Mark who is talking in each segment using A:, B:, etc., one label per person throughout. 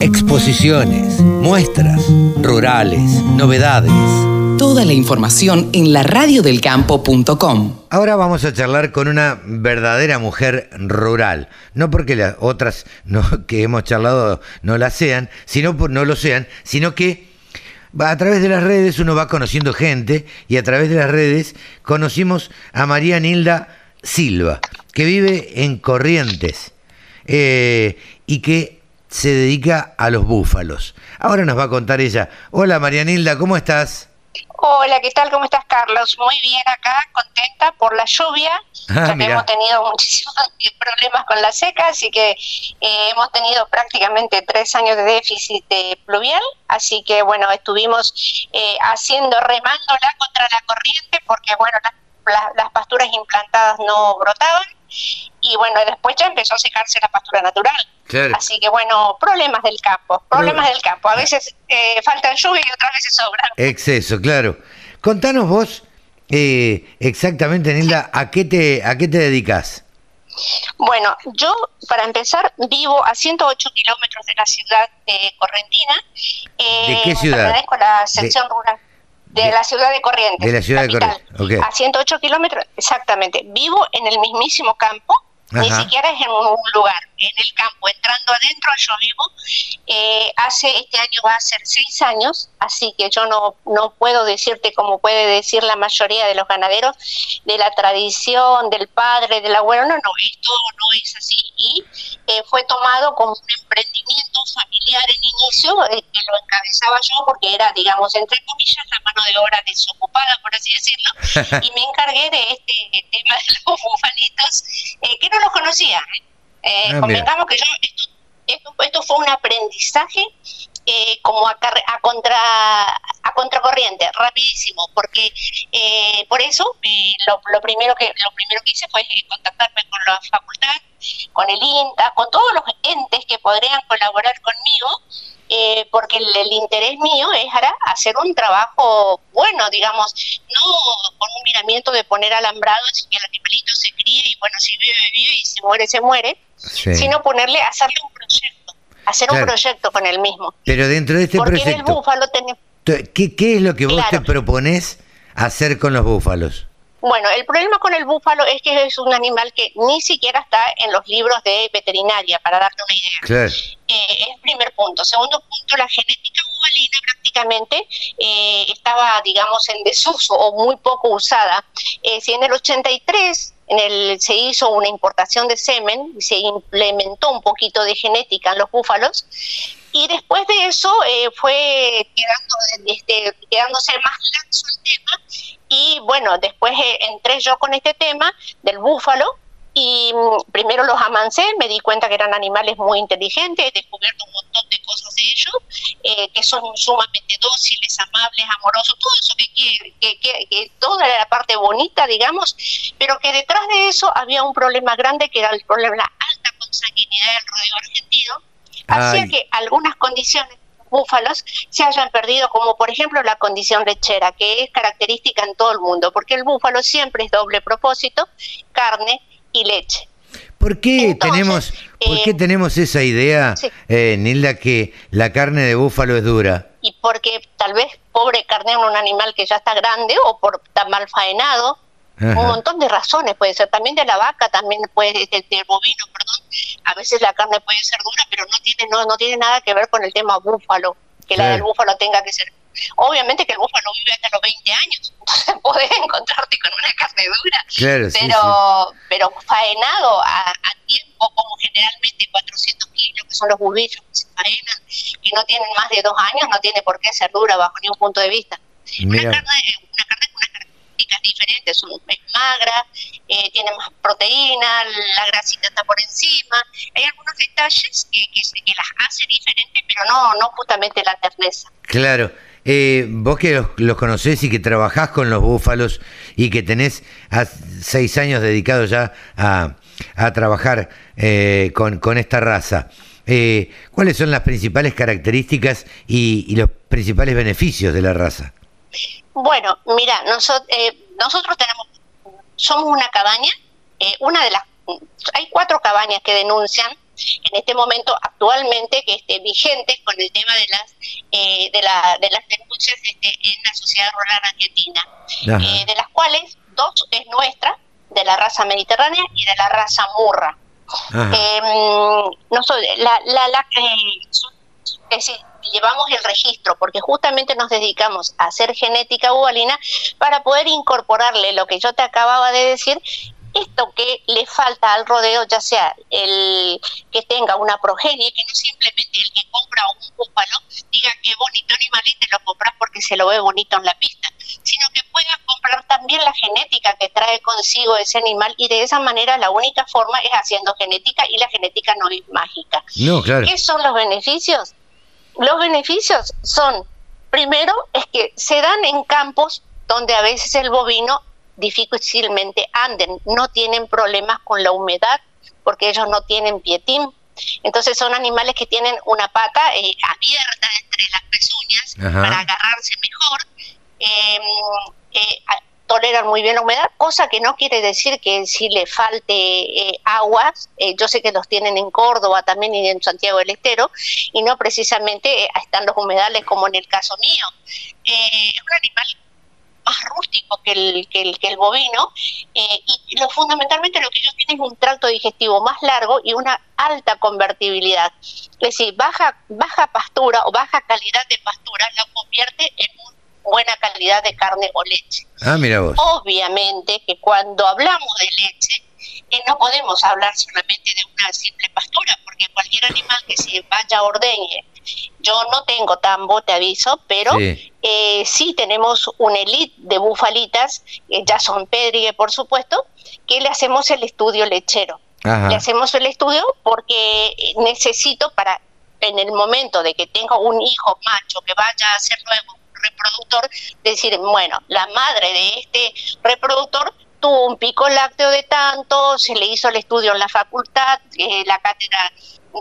A: Exposiciones, muestras, rurales, novedades.
B: Toda la información en la radiodelcampo.com.
A: Ahora vamos a charlar con una verdadera mujer rural. No porque las otras no, que hemos charlado no la sean, sino por no lo sean, sino que a través de las redes uno va conociendo gente y a través de las redes conocimos a María Nilda Silva, que vive en Corrientes eh, y que se dedica a los búfalos. Ahora nos va a contar ella. Hola Marianilda, ¿cómo estás?
C: Hola, ¿qué tal? ¿Cómo estás, Carlos? Muy bien acá, contenta por la lluvia. Ah, hemos tenido muchísimos problemas con la seca, así que eh, hemos tenido prácticamente tres años de déficit pluvial, así que bueno, estuvimos eh, haciendo, remándola contra la corriente, porque bueno, las pasturas implantadas no brotaban y bueno, después ya empezó a secarse la pastura natural. Así que bueno, problemas del campo, problemas del campo. A veces eh, faltan lluvia y otras veces sobran.
A: Exceso, claro. Contanos vos eh, exactamente, Nilda, ¿a qué te, a qué te dedicas?
C: Bueno, yo para empezar vivo a 108 kilómetros de la ciudad de Correntina.
A: Eh, ¿De qué ciudad?
C: Pertenezco a la sección rural. De, la ciudad de Corrientes.
A: De la ciudad de Corrientes.
C: A 108 kilómetros, exactamente. Vivo en el mismísimo campo, ni siquiera es en un lugar, en el campo, entrando adentro yo vivo. Eh, hace, este año va a ser seis años, así que yo no, no puedo decirte como puede decir la mayoría de los ganaderos, de la tradición, del padre, del abuelo, no, no, esto no es así y eh, fue tomado como un emprendimiento familiar en inicio, eh, que lo encabezaba yo porque era, digamos, entre comillas, la mano de obra desocupada, por así decirlo, y me encargué de este tema de los bufalitos, eh, que no los conocía. Ah, convengamos que yo, esto, esto, fue un aprendizaje como a, a, contra a contracorriente rapidísimo porque por eso lo, lo, primero que lo primero que hice fue contactarme con la facultad con el INTA, con todos los entes que podrían colaborar conmigo, eh, porque el, interés mío es ahora hacer un trabajo bueno, digamos, no con un miramiento de poner alambrados y que y bueno, si vive, vive y si muere, se muere, sino ponerle, hacerle un proyecto, hacer un proyecto con el mismo.
A: Pero dentro de este proyecto, ¿qué, ¿qué es lo que vos te propones hacer con los búfalos?
C: Bueno, el problema con el búfalo es que es un animal que ni siquiera está en los libros de veterinaria, para darte una idea.
A: Claro.
C: Eh, es el primer punto. Segundo punto, la genética bubalina prácticamente eh, estaba, digamos, en desuso o muy poco usada. Eh, si en el 83 en el, se hizo una importación de semen y se implementó un poquito de genética en los búfalos, y después de eso fue quedando, este, quedándose más laxo el tema. Y bueno, después eh, entré yo con este tema del búfalo y mm, primero los amancé, me di cuenta que eran animales muy inteligentes, he descubierto un montón de cosas de ellos, eh, que son sumamente dóciles, amables, amorosos, todo eso que, que, que, que, toda la parte bonita, digamos, pero que detrás de eso había un problema grande que era el problema de la alta consanguinidad del rodeo argentino, hacía que algunas condiciones búfalos se hayan perdido, como por ejemplo la condición lechera, que es característica en todo el mundo, porque el búfalo siempre es doble propósito, carne y leche.
A: ¿Por qué, tenemos, ¿por qué eh, tenemos esa idea, eh, Nilda, que la carne de búfalo es dura?
C: Y porque tal vez pobre carne en un animal que ya está grande o por tan mal faenado, un montón de razones puede ser, también de la vaca, también puede, del, del bovino, perdón, a veces la carne puede ser dura, pero no tiene, no, no tiene nada que ver con el tema búfalo, que la del búfalo tenga que ser. Obviamente que el búfalo vive hasta los 20 años, entonces podés encontrarte con una carne pero, pero faenado a, tiempo, como generalmente 400 kilos, que son los bulbillos que se faenan, y no tienen más de dos años, no tiene por qué ser dura bajo ningún punto de vista. Una carne, una carne con unas características diferentes, es magra, eh, tiene más proteína, la grasita está por encima. Hay algunos detalles que, que, las hace diferentes, pero no, no justamente la terneza.
A: Claro. Eh, vos que los, conocés y que trabajás con los búfalos y que tenés seis años dedicados ya a, trabajar eh, con, esta raza, ¿cuáles son las principales características y, los principales beneficios de la raza?
C: Bueno, mira, nosotros, nosotros tenemos somos una cabaña, eh, una de las hay cuatro cabañas que denuncian en este momento actualmente que esté vigente con el tema de las eh, de, la, de las denuncias este, en la sociedad rural argentina, eh, de las cuales dos es nuestra, de la raza mediterránea y de la raza murra. Eh, no la, la, la es decir, llevamos el registro porque justamente nos dedicamos a hacer genética bubalina para poder incorporarle lo que yo te acababa de decir esto que le falta al rodeo, ya sea el que tenga una progenie, que no simplemente el que compra un búfalo diga que bonito animal y te lo compras porque se lo ve bonito en la pista, sino que pueda comprar también la genética que trae consigo ese animal y de esa manera la única forma es haciendo genética y la genética no es mágica.
A: No, claro.
C: ¿Qué son los beneficios? Los beneficios son, primero, es que se dan en campos donde a veces el bovino difícilmente anden, no tienen problemas con la humedad porque ellos no tienen pietín. Entonces son animales que tienen una pata eh, abierta entre las pezuñas para agarrarse mejor. Em, eh, toleran muy bien la humedad, cosa que no quiere decir que si le falte eh, aguas, yo sé que los tienen en Córdoba también y en Santiago del Estero, y no precisamente están los humedales como en el caso mío. es un animal más rústico que el, que el, que el bovino eh, y lo, fundamentalmente lo que ellos tienen es un tracto digestivo más largo y una alta convertibilidad. Es decir, baja, baja pastura o baja calidad de pastura la convierte en una buena calidad de carne o leche.
A: Ah, mira vos.
C: Obviamente que cuando hablamos de leche, eh, no podemos hablar solamente de una simple pastura, porque cualquier animal que se vaya a ordeñe yo no tengo tambo, te aviso, pero sí, eh, tenemos un elite de bufalitas, ya son pedrigue por supuesto, que le hacemos el estudio lechero. Le hacemos el estudio porque necesito para, en el momento de que tenga un hijo macho que vaya a ser nuevo reproductor, decir, bueno, la madre de este reproductor tuvo un pico lácteo de tanto, se le hizo el estudio en la facultad, eh, la cátedra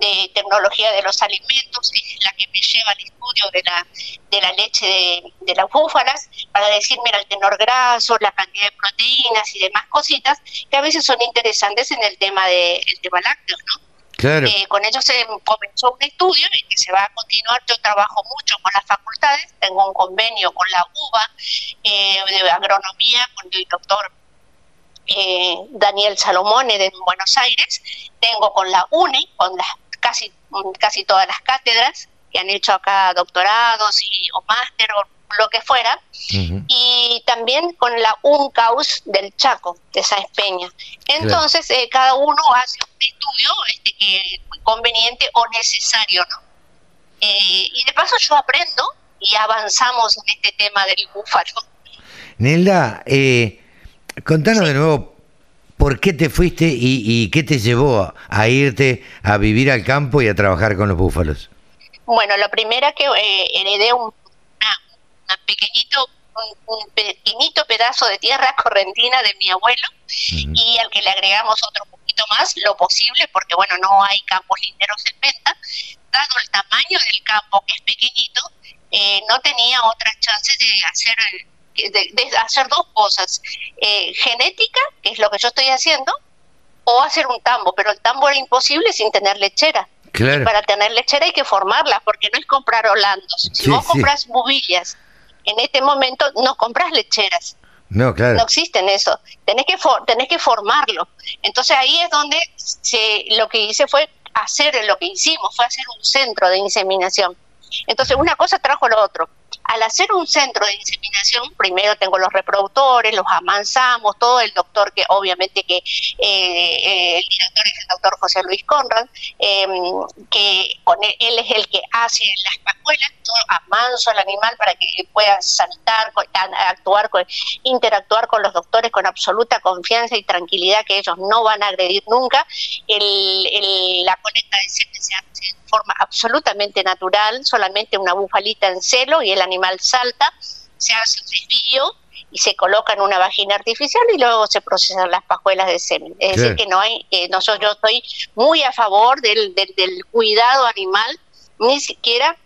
C: de tecnología de los alimentos, es la que me lleva al estudio de la, de la leche de, las búfalas, para decir, mira, el tenor graso, la cantidad de proteínas y demás cositas, que a veces son interesantes en el tema de el tema lácteos, ¿no?
A: Claro.
C: Eh, con ellos se comenzó un estudio y que se va a continuar. Yo trabajo mucho con las facultades, tengo un convenio con la UBA eh, de agronomía, con el doctor eh, Daniel Salomone de Buenos Aires, tengo con la UNE, con las casi, casi todas las cátedras que han hecho acá doctorados y, o máster o lo que fuera, y también con la UNCAUS del Chaco, de Sáenz Peña. Entonces, eh, cada uno hace un estudio este, que conveniente o necesario, ¿no? Eh, y de paso yo aprendo y avanzamos en este tema del búfalo.
A: Nelda, eh, Contanos de nuevo por qué te fuiste y, qué te llevó a, irte a vivir al campo y a trabajar con los búfalos.
C: Bueno, lo primero que eh, heredé un, pequeñito un, pequeñito pedazo de tierra correntina de mi abuelo y al que le agregamos otro poquito más, lo posible, porque bueno, no hay campos linderos en venta, dado el tamaño del campo que es pequeñito, eh, no tenía otras chances de hacer el, de, hacer dos cosas, eh, genética, que es lo que yo estoy haciendo, o hacer un tambo, pero el tambo era imposible sin tener lechera. para tener lechera hay que formarla, porque no es comprar holandos. Si vos compras bubillas, en este momento no compras lecheras.
A: No, claro.
C: No existen eso. Tenés que, tenés que formarlo. Entonces ahí es donde se, lo que hice fue hacer lo que hicimos, fue hacer un centro de inseminación. Entonces una cosa trajo lo otro al hacer un centro de inseminación, primero tengo los reproductores, los amansamos, todo el doctor que obviamente que eh, el director es el doctor José Luis Conrad, em, que él, es el que hace las pascuelas, yo amanso al animal para que pueda saltar, actuar, interactuar con los doctores con absoluta confianza y tranquilidad que ellos no van a agredir nunca. la colecta de semen se hace forma absolutamente natural, solamente una bufalita en celo y el animal salta, se hace un desvío y se coloca en una vagina artificial y luego se procesan las pajuelas de semen. Es decir, que no hay, que nosotros yo estoy muy a favor del, del, cuidado animal, ni siquiera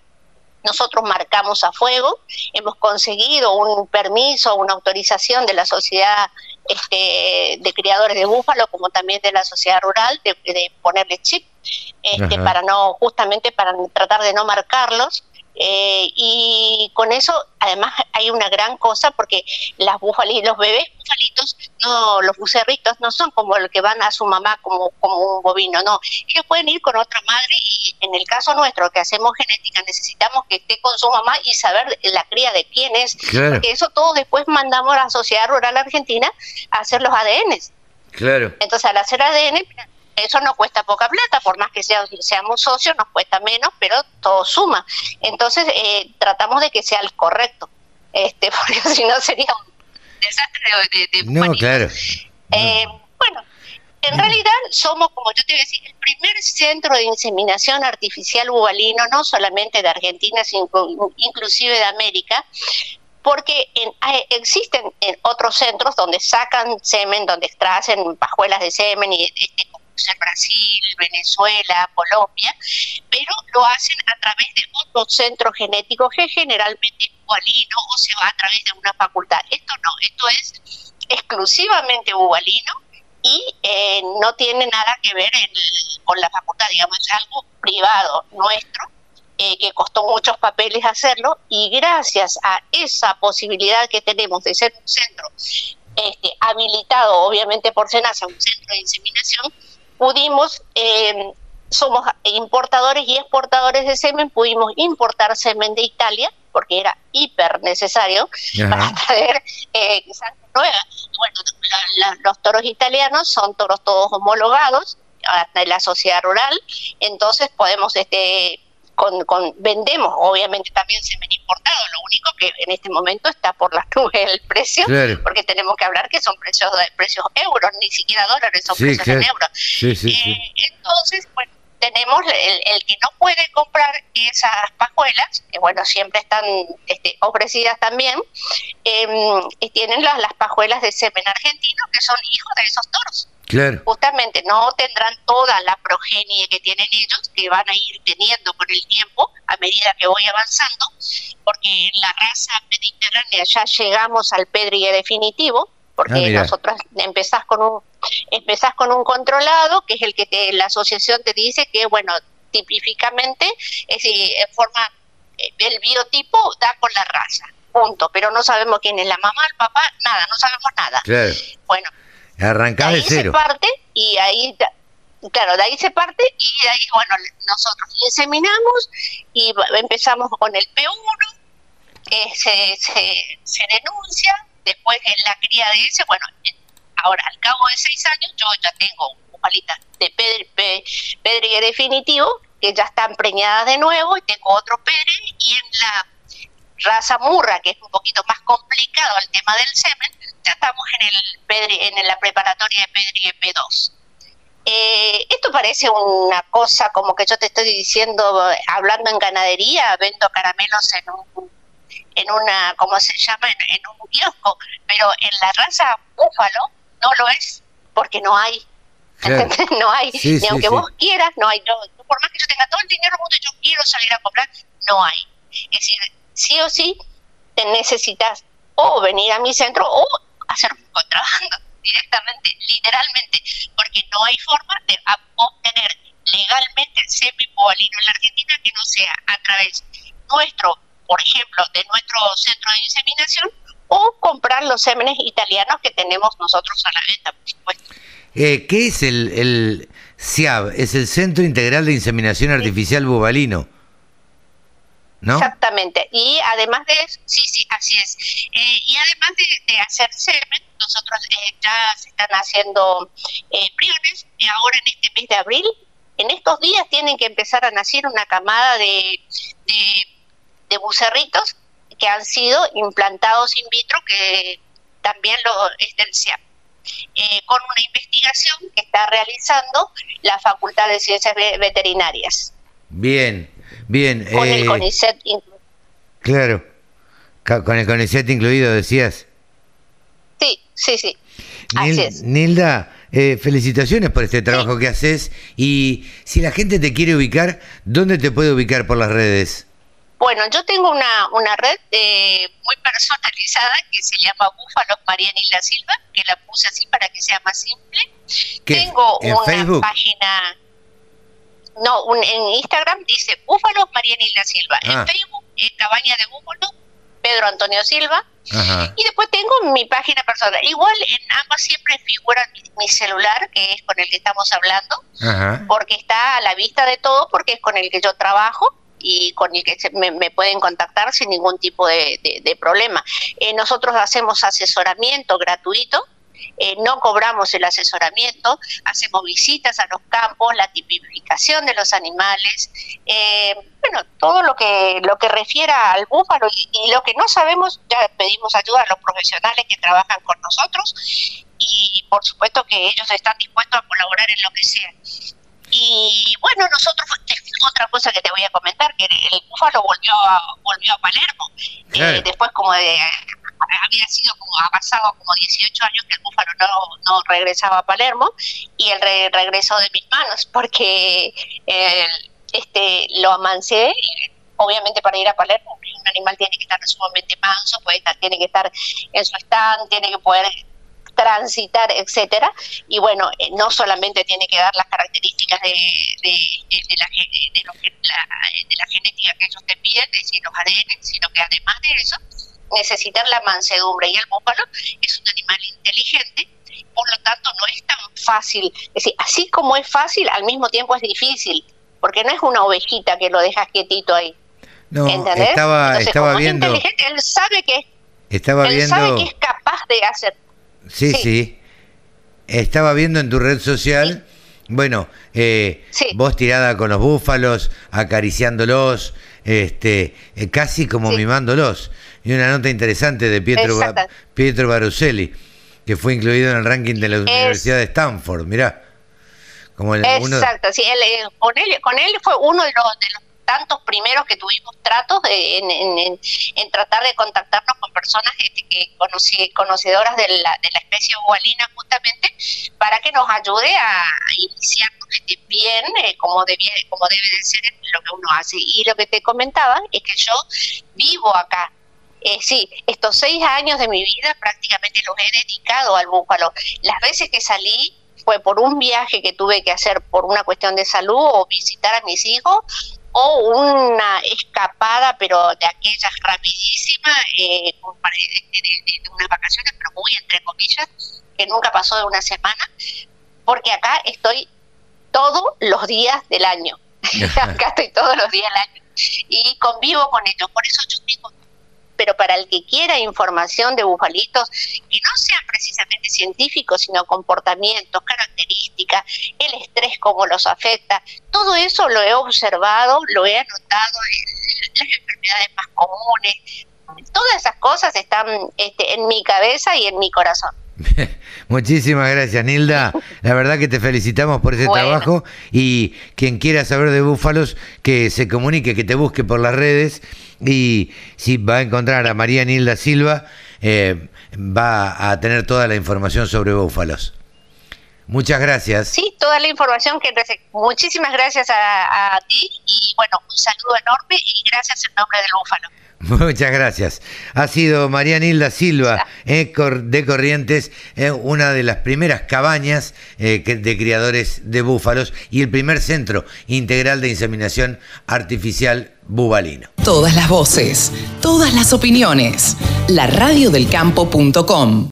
C: nosotros marcamos a fuego, hemos conseguido un permiso, una autorización de la sociedad este, de criadores de búfalo, como también de la sociedad rural, de, de ponerle chip este, para no, justamente para tratar de no marcarlos. Eh, y con eso, además, hay una gran cosa porque las bufalitos, los bebés bufalitos, no, los bucerritos, no son como el que van a su mamá como, como un bovino, no. Ellos pueden ir con otra madre y en el caso nuestro, que hacemos genética, necesitamos que esté con su mamá y saber la cría de quién es. Porque eso todo después mandamos a la Sociedad Rural Argentina a hacer los ADNs.
A: Claro.
C: Entonces, al hacer ADN, eso no cuesta poca plata, por más que seamos socios, nos cuesta menos, pero todo suma. Entonces, eh, tratamos de que sea el correcto, este, porque si no sería un desastre de, de
A: No, claro.
C: Eh, bueno, en realidad somos, como yo te voy a decir, el primer centro de inseminación artificial bubalino, no solamente de Argentina, sino inclusive de América, porque existen en otros centros donde sacan semen, donde extraen pajuelas de semen y este, ser Brasil, Venezuela, Colombia, pero lo hacen a través de otros centros genéticos que generalmente es bubalino o se va a través de una facultad. Esto no, esto es exclusivamente bubalino y eh, no tiene nada que ver con la facultad, digamos, es algo privado nuestro. Eh, que costó muchos papeles hacerlo y gracias a esa posibilidad que tenemos de ser un centro este, habilitado, obviamente por SENASA, un centro de inseminación, pudimos, eh, somos importadores y exportadores de semen, pudimos importar semen de Italia, porque era hiper necesario para traer eh, sangre nueva. bueno, los toros italianos son toros todos homologados de la sociedad rural, entonces podemos este con, con, vendemos obviamente también semen importado, lo único que en este momento está por las nubes el precio, porque tenemos que hablar que son precios de precios euros, ni siquiera dólares, son precios en euros. Eh, entonces, bueno, tenemos el, que no puede comprar esas pajuelas, que bueno, siempre están este, ofrecidas también, em, tienen las, las pajuelas de semen argentino, que son hijos de esos toros. Justamente no tendrán toda la progenie que tienen ellos, que van a ir teniendo con el tiempo a medida que voy avanzando, porque en la raza mediterránea ya llegamos al pedrigue definitivo, porque ah, nosotros empezás con un empezás con un controlado, que es el que te, la asociación te dice que, bueno, tipificamente, es decir, en forma, eh, el biotipo da con la raza, punto, pero no sabemos quién es la mamá, el papá, nada, no sabemos nada. Bueno,
A: Arrancás de, ahí se
C: parte y ahí, claro, de ahí se parte y de ahí, bueno, nosotros inseminamos y empezamos con el P1, que se, se, denuncia, después en la cría de ese, bueno, ahora al cabo de seis años yo ya tengo un palita de pedre, definitivo que ya están preñadas de nuevo y tengo otro pedre y en la raza murra, que es un poquito más complicado el tema del semen, ya estamos en el en la preparatoria de Pedri P2. Eh, esto parece una cosa como que yo te estoy diciendo, hablando en ganadería, vendo caramelos en un, en una, ¿cómo se llama? En, un kiosco, pero en la raza búfalo no lo es, porque no hay. no hay, ni aunque vos quieras, no hay. por más que yo tenga todo el dinero mundo y yo quiero salir a comprar, no hay. Es decir, sí o sí te necesitas o venir a mi centro o hacer un contrabando directamente, literalmente, porque no hay forma de obtener legalmente el semipovalino en la Argentina que no sea a través nuestro, por ejemplo, de nuestro centro de inseminación o comprar los semenes italianos que tenemos nosotros a la venta, por supuesto.
A: Eh, ¿Qué es el, el CIAB? Es el Centro Integral de Inseminación Artificial
C: Exactamente. Y además de eso, sí, sí, así es. Eh, y además de, hacer semen, nosotros eh, ya se están haciendo eh, priones. ahora en este mes de abril, en estos días tienen que empezar a nacer una camada de, de, bucerritos que han sido implantados in vitro, que también lo es del con una investigación que está realizando la Facultad de Ciencias Veterinarias.
A: Bien, Bien.
C: Con el eh, CONICET incluido.
A: Claro. Con el CONICET incluido, decías.
C: Sí, sí, sí. Así es.
A: Nilda, eh, felicitaciones por este trabajo que haces. Y si la gente te quiere ubicar, ¿dónde te puede ubicar por las redes?
C: Bueno, yo tengo una, una red eh, muy personalizada que se llama Búfalos María Nilda Silva, que la puse así para que sea más simple. Tengo una página no, en Instagram dice Búfalo María Nilda Silva. En ah. Facebook es Cabaña de Búfalo Pedro Antonio Silva. Y después tengo mi página personal. Igual en ambas siempre figura mi, celular, que es con el que estamos hablando, porque está a la vista de todo, porque es con el que yo trabajo y con el que me, pueden contactar sin ningún tipo de, problema. Eh, nosotros hacemos asesoramiento gratuito eh, no cobramos el asesoramiento, hacemos visitas a los campos, la tipificación de los animales, eh, bueno, todo lo que lo que refiera al búfalo y, lo que no sabemos, ya pedimos ayuda a los profesionales que trabajan con nosotros y por supuesto que ellos están dispuestos a colaborar en lo que sea. Y bueno, nosotros, otra cosa que te voy a comentar, que el búfalo volvió a, volvió a Palermo, eh, después como de había sido como, ha pasado como 18 años que el búfalo no, no regresaba a Palermo y él regresó de mis manos porque este lo amancé obviamente para ir a Palermo un animal tiene que estar sumamente manso, puede tiene que estar en su stand, tiene que poder transitar, etcétera. Y bueno, eh, no solamente tiene que dar las características de, de, la, de, la, genética que ellos te piden, es decir, los ADN, sino que además de eso, necesitan la mansedumbre y el búfalo es un animal inteligente, por lo tanto no es tan fácil, es decir, así como es fácil, al mismo tiempo es difícil, porque no es una ovejita que lo dejas quietito ahí.
A: No, estaba, estaba viendo.
C: él sabe que
A: estaba
C: él sabe que es capaz de hacer.
A: Sí, sí. Estaba viendo en tu red social, bueno, eh, vos tirada con los búfalos, acariciándolos, este, eh, casi como mimándolos y una nota interesante de Pietro, Pietro Baruselli, que fue incluido en el ranking de la Universidad de Stanford, mirá.
C: Como Exacto, sí, él, eh, con, él, con él fue uno de los, de los tantos primeros que tuvimos tratos en, en, tratar de contactarnos con personas este, que conocedoras de la, de la especie bubalina justamente para que nos ayude a iniciarnos este, bien eh, como, debía, como debe de ser lo que uno hace. Y lo que te comentaba es que yo vivo acá, eh, sí, estos seis años de mi vida prácticamente los he dedicado al búfalo. Las veces que salí fue por un viaje que tuve que hacer por una cuestión de salud o visitar a mis hijos o una escapada, pero de aquellas rapidísimas, eh, de, unas vacaciones, pero muy entre comillas, que nunca pasó de una semana, porque acá estoy todos los días del año. acá estoy todos los días del año y convivo con ellos. Por eso yo digo, pero para el que quiera información de bufalitos que no sean precisamente científicos, sino comportamientos, características, el estrés, cómo los afecta, todo eso lo he observado, lo he anotado, las enfermedades más comunes, todas esas cosas están este, en mi cabeza y en mi corazón.
A: Muchísimas gracias, Nilda. La verdad que te felicitamos por ese trabajo y quien quiera saber de búfalos, que se comunique, que te busque por las redes y si va a encontrar a María Nilda Silva, eh, va a tener toda la información sobre búfalos. Muchas gracias.
C: Sí, toda la información que muchísimas gracias a, a ti y bueno, un saludo enorme y gracias en nombre del búfalo.
A: Muchas gracias. Ha sido María Nilda Silva eh, de Corrientes, eh, una de las primeras cabañas eh, de criadores de búfalos y el primer centro integral de inseminación artificial bubalino.
B: Todas las voces, todas las opiniones. La radiodelcampo.com